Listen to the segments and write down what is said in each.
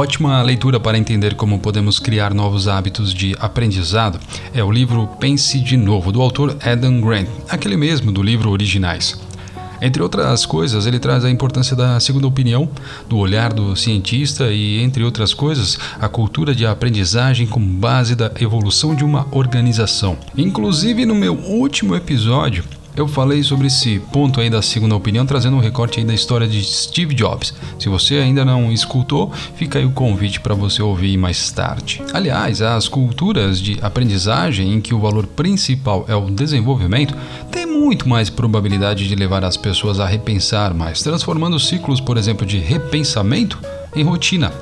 ótima leitura para entender como podemos criar novos hábitos de aprendizado é o livro Pense de Novo, do autor Adam Grant, aquele mesmo do livro Originais. Entre outras coisas, ele traz a importância da segunda opinião, do olhar do cientista e, entre outras coisas, a cultura de aprendizagem como base da evolução de uma organização. Inclusive, no meu último episódio, eu falei sobre esse ponto aí da segunda opinião, trazendo um recorte aí da história de Steve Jobs. Se você ainda não escutou, fica aí o convite para você ouvir mais tarde. Aliás, as culturas de aprendizagem em que o valor principal é o desenvolvimento têm muito mais probabilidade de levar as pessoas a repensar mais, transformando ciclos, por exemplo, de repensamento em rotina.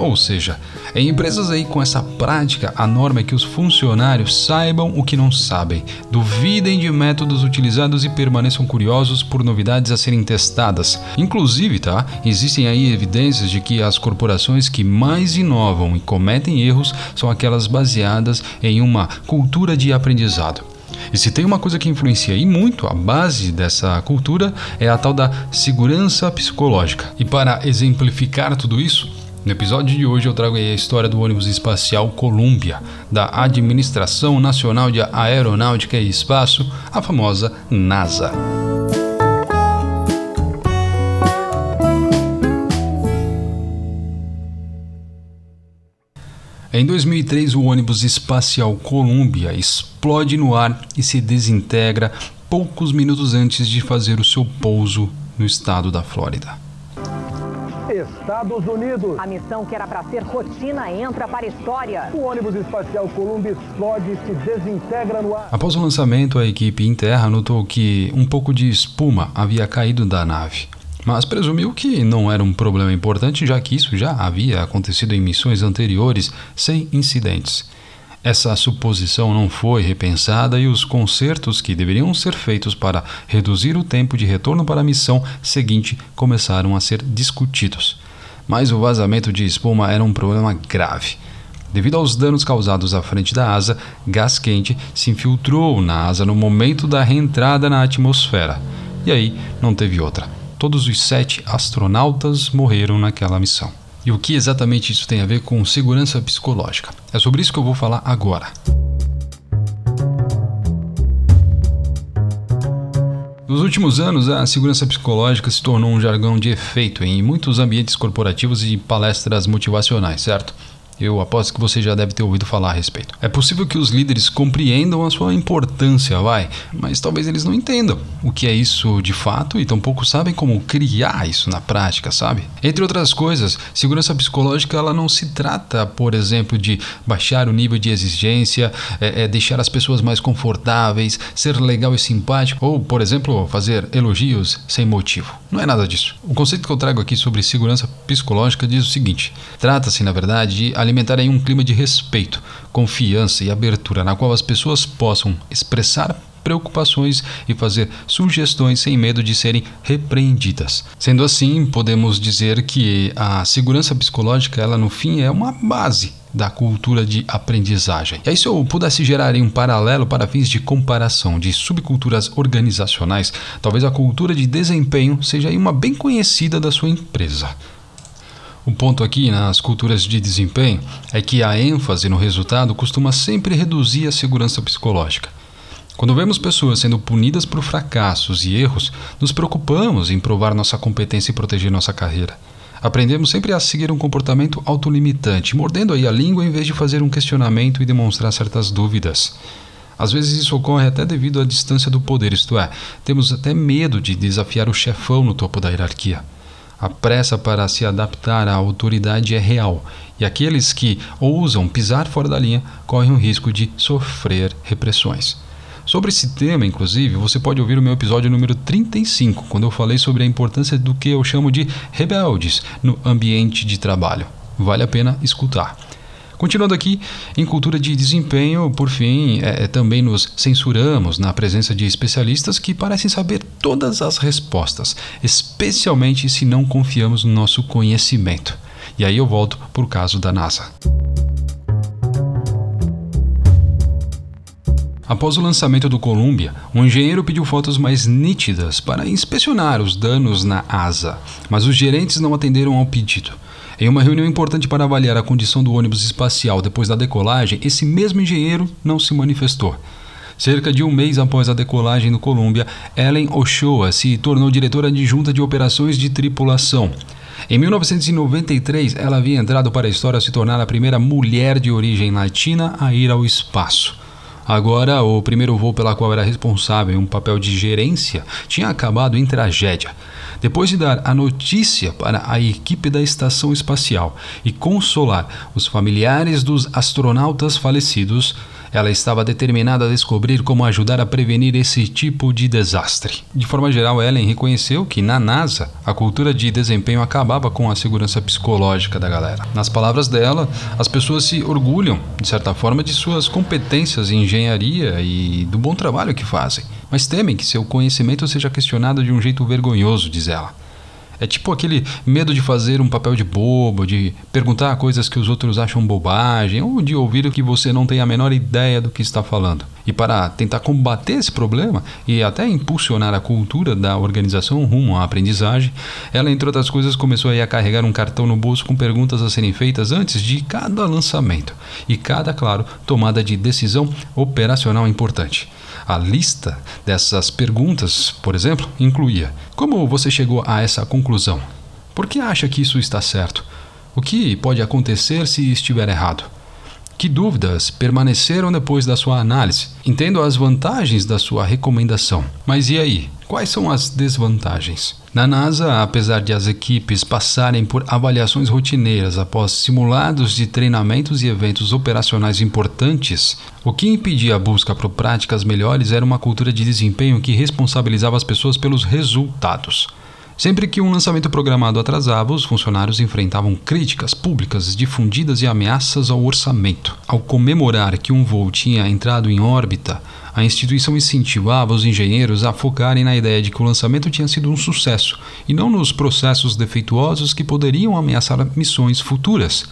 Ou seja, em empresas aí com essa prática, a norma é que os funcionários saibam o que não sabem, duvidem de métodos utilizados e permaneçam curiosos por novidades a serem testadas. Inclusive, tá? Existem aí evidências de que as corporações que mais inovam e cometem erros são aquelas baseadas em uma cultura de aprendizado. E se tem uma coisa que influencia e muito a base dessa cultura é a tal da segurança psicológica. E para exemplificar tudo isso, no episódio de hoje eu trago a história do ônibus espacial Columbia, da Administração Nacional de Aeronáutica e Espaço, a famosa NASA. Em 2003, o ônibus espacial Columbia explode no ar e se desintegra poucos minutos antes de fazer o seu pouso no estado da Flórida. Estados Unidos. A missão que era para ser rotina entra para a história. O ônibus espacial Columbia explode e se desintegra no ar. Após o lançamento, a equipe em terra notou que um pouco de espuma havia caído da nave. Mas presumiu que não era um problema importante, já que isso já havia acontecido em missões anteriores sem incidentes. Essa suposição não foi repensada e os consertos que deveriam ser feitos para reduzir o tempo de retorno para a missão seguinte começaram a ser discutidos. Mas o vazamento de espuma era um problema grave. Devido aos danos causados à frente da asa, gás quente se infiltrou na asa no momento da reentrada na atmosfera. E aí não teve outra. Todos os sete astronautas morreram naquela missão. E o que exatamente isso tem a ver com segurança psicológica? É sobre isso que eu vou falar agora. Nos últimos anos, a segurança psicológica se tornou um jargão de efeito em muitos ambientes corporativos e palestras motivacionais, certo? Eu aposto que você já deve ter ouvido falar a respeito. É possível que os líderes compreendam a sua importância, vai, mas talvez eles não entendam o que é isso de fato e tampouco sabem como criar isso na prática, sabe? Entre outras coisas, segurança psicológica ela não se trata, por exemplo, de baixar o nível de exigência, é, é deixar as pessoas mais confortáveis, ser legal e simpático, ou, por exemplo, fazer elogios sem motivo. Não é nada disso. O conceito que eu trago aqui sobre segurança psicológica diz o seguinte: trata-se, na verdade, de alimentar aí um clima de respeito, confiança e abertura na qual as pessoas possam expressar preocupações e fazer sugestões sem medo de serem repreendidas. Sendo assim, podemos dizer que a segurança psicológica, ela no fim é uma base da cultura de aprendizagem. E aí, se eu pudesse gerar um paralelo para fins de comparação de subculturas organizacionais, talvez a cultura de desempenho seja uma bem conhecida da sua empresa. O ponto aqui nas culturas de desempenho é que a ênfase no resultado costuma sempre reduzir a segurança psicológica. Quando vemos pessoas sendo punidas por fracassos e erros, nos preocupamos em provar nossa competência e proteger nossa carreira. Aprendemos sempre a seguir um comportamento autolimitante, mordendo aí a língua em vez de fazer um questionamento e demonstrar certas dúvidas. Às vezes isso ocorre até devido à distância do poder, isto é, temos até medo de desafiar o chefão no topo da hierarquia. A pressa para se adaptar à autoridade é real, e aqueles que ousam pisar fora da linha correm o risco de sofrer repressões. Sobre esse tema, inclusive, você pode ouvir o meu episódio número 35, quando eu falei sobre a importância do que eu chamo de rebeldes no ambiente de trabalho. Vale a pena escutar. Continuando aqui, em cultura de desempenho, por fim, é, é, também nos censuramos na presença de especialistas que parecem saber todas as respostas, especialmente se não confiamos no nosso conhecimento. E aí eu volto para o caso da NASA. Após o lançamento do Columbia, um engenheiro pediu fotos mais nítidas para inspecionar os danos na asa, mas os gerentes não atenderam ao pedido. Em uma reunião importante para avaliar a condição do ônibus espacial depois da decolagem, esse mesmo engenheiro não se manifestou. Cerca de um mês após a decolagem no Columbia, Ellen Ochoa se tornou diretora adjunta de operações de tripulação. Em 1993, ela havia entrado para a história se tornar a primeira mulher de origem latina a ir ao espaço. Agora, o primeiro voo pela qual era responsável em um papel de gerência tinha acabado em tragédia. Depois de dar a notícia para a equipe da estação espacial e consolar os familiares dos astronautas falecidos, ela estava determinada a descobrir como ajudar a prevenir esse tipo de desastre. De forma geral, Ellen reconheceu que na NASA a cultura de desempenho acabava com a segurança psicológica da galera. Nas palavras dela, as pessoas se orgulham, de certa forma, de suas competências em engenharia e do bom trabalho que fazem, mas temem que seu conhecimento seja questionado de um jeito vergonhoso, diz ela. É tipo aquele medo de fazer um papel de bobo, de perguntar coisas que os outros acham bobagem, ou de ouvir o que você não tem a menor ideia do que está falando. E para tentar combater esse problema e até impulsionar a cultura da organização rumo à aprendizagem, ela, entre outras coisas, começou a carregar um cartão no bolso com perguntas a serem feitas antes de cada lançamento e cada, claro, tomada de decisão operacional importante. A lista dessas perguntas, por exemplo, incluía: Como você chegou a essa conclusão? Por que acha que isso está certo? O que pode acontecer se estiver errado? Que dúvidas permaneceram depois da sua análise? Entendo as vantagens da sua recomendação, mas e aí? Quais são as desvantagens? Na NASA, apesar de as equipes passarem por avaliações rotineiras após simulados de treinamentos e eventos operacionais importantes, o que impedia a busca por práticas melhores era uma cultura de desempenho que responsabilizava as pessoas pelos resultados. Sempre que um lançamento programado atrasava, os funcionários enfrentavam críticas públicas difundidas e ameaças ao orçamento. Ao comemorar que um voo tinha entrado em órbita, a instituição incentivava os engenheiros a focarem na ideia de que o lançamento tinha sido um sucesso e não nos processos defeituosos que poderiam ameaçar missões futuras.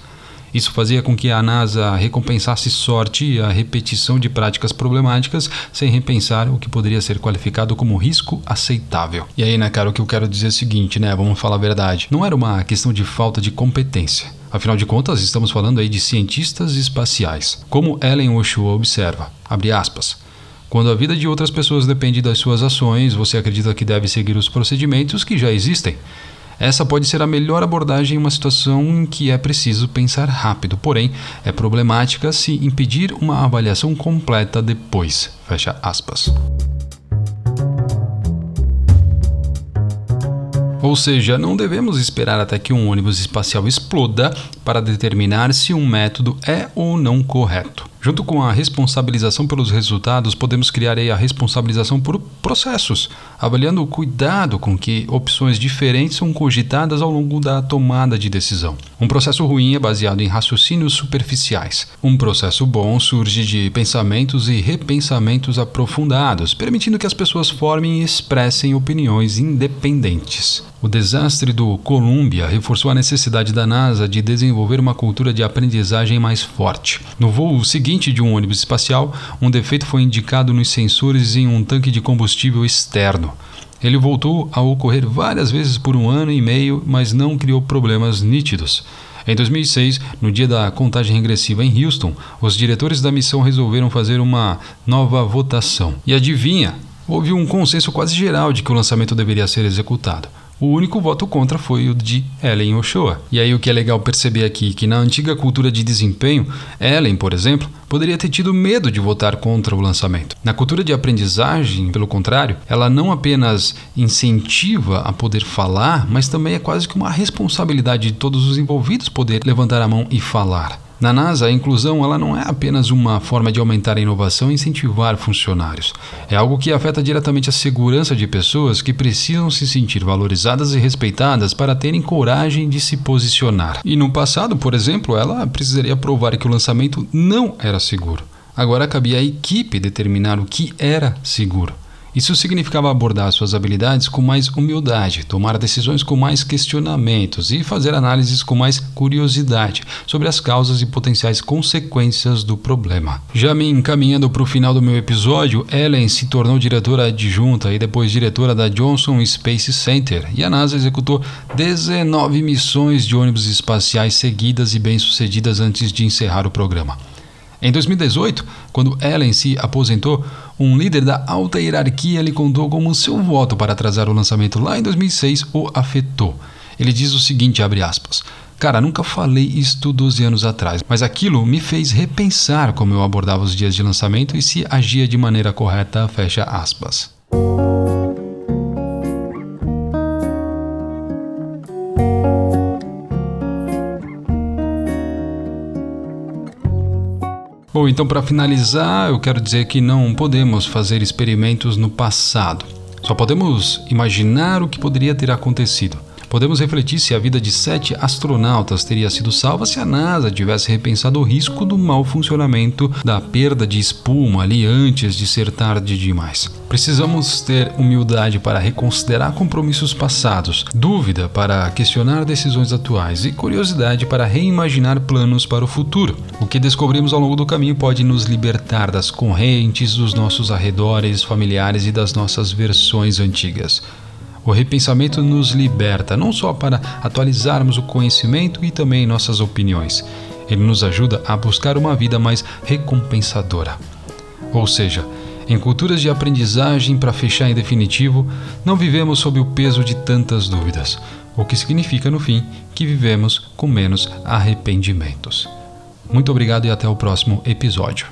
Isso fazia com que a NASA recompensasse sorte e a repetição de práticas problemáticas sem repensar o que poderia ser qualificado como risco aceitável. E aí, né, cara, o que eu quero dizer é o seguinte, né, vamos falar a verdade. Não era uma questão de falta de competência. Afinal de contas, estamos falando aí de cientistas espaciais. Como Ellen Oshua observa, abre aspas, quando a vida de outras pessoas depende das suas ações, você acredita que deve seguir os procedimentos que já existem. Essa pode ser a melhor abordagem em uma situação em que é preciso pensar rápido, porém é problemática se impedir uma avaliação completa depois. Fecha aspas. Ou seja, não devemos esperar até que um ônibus espacial exploda para determinar se um método é ou não correto. Junto com a responsabilização pelos resultados, podemos criar a responsabilização por processos, avaliando o cuidado com que opções diferentes são cogitadas ao longo da tomada de decisão. Um processo ruim é baseado em raciocínios superficiais. Um processo bom surge de pensamentos e repensamentos aprofundados, permitindo que as pessoas formem e expressem opiniões independentes. O desastre do Columbia reforçou a necessidade da NASA de desenvolver uma cultura de aprendizagem mais forte. No voo seguinte de um ônibus espacial, um defeito foi indicado nos sensores em um tanque de combustível externo. Ele voltou a ocorrer várias vezes por um ano e meio, mas não criou problemas nítidos. Em 2006, no dia da contagem regressiva em Houston, os diretores da missão resolveram fazer uma nova votação. E adivinha? Houve um consenso quase geral de que o lançamento deveria ser executado. O único voto contra foi o de Ellen Ochoa. E aí o que é legal perceber aqui que na antiga cultura de desempenho, Ellen, por exemplo, poderia ter tido medo de votar contra o lançamento. Na cultura de aprendizagem, pelo contrário, ela não apenas incentiva a poder falar, mas também é quase que uma responsabilidade de todos os envolvidos poder levantar a mão e falar. Na NASA, a inclusão ela não é apenas uma forma de aumentar a inovação e incentivar funcionários. É algo que afeta diretamente a segurança de pessoas que precisam se sentir valorizadas e respeitadas para terem coragem de se posicionar. E no passado, por exemplo, ela precisaria provar que o lançamento não era seguro. Agora cabia à equipe determinar o que era seguro. Isso significava abordar suas habilidades com mais humildade, tomar decisões com mais questionamentos e fazer análises com mais curiosidade sobre as causas e potenciais consequências do problema. Já me encaminhando para o final do meu episódio, Ellen se tornou diretora adjunta e depois diretora da Johnson Space Center, e a NASA executou 19 missões de ônibus espaciais seguidas e bem-sucedidas antes de encerrar o programa. Em 2018, quando Ellen se aposentou, um líder da alta hierarquia lhe contou como seu voto para atrasar o lançamento lá em 2006 o afetou. Ele diz o seguinte, abre aspas, Cara, nunca falei isto 12 anos atrás, mas aquilo me fez repensar como eu abordava os dias de lançamento e se agia de maneira correta, fecha aspas. Então para finalizar, eu quero dizer que não podemos fazer experimentos no passado. Só podemos imaginar o que poderia ter acontecido. Podemos refletir se a vida de sete astronautas teria sido salva se a NASA tivesse repensado o risco do mau funcionamento da perda de espuma ali antes de ser tarde demais. Precisamos ter humildade para reconsiderar compromissos passados, dúvida para questionar decisões atuais e curiosidade para reimaginar planos para o futuro. O que descobrimos ao longo do caminho pode nos libertar das correntes dos nossos arredores familiares e das nossas versões antigas. O repensamento nos liberta não só para atualizarmos o conhecimento e também nossas opiniões, ele nos ajuda a buscar uma vida mais recompensadora. Ou seja, em culturas de aprendizagem, para fechar em definitivo, não vivemos sob o peso de tantas dúvidas, o que significa, no fim, que vivemos com menos arrependimentos. Muito obrigado e até o próximo episódio.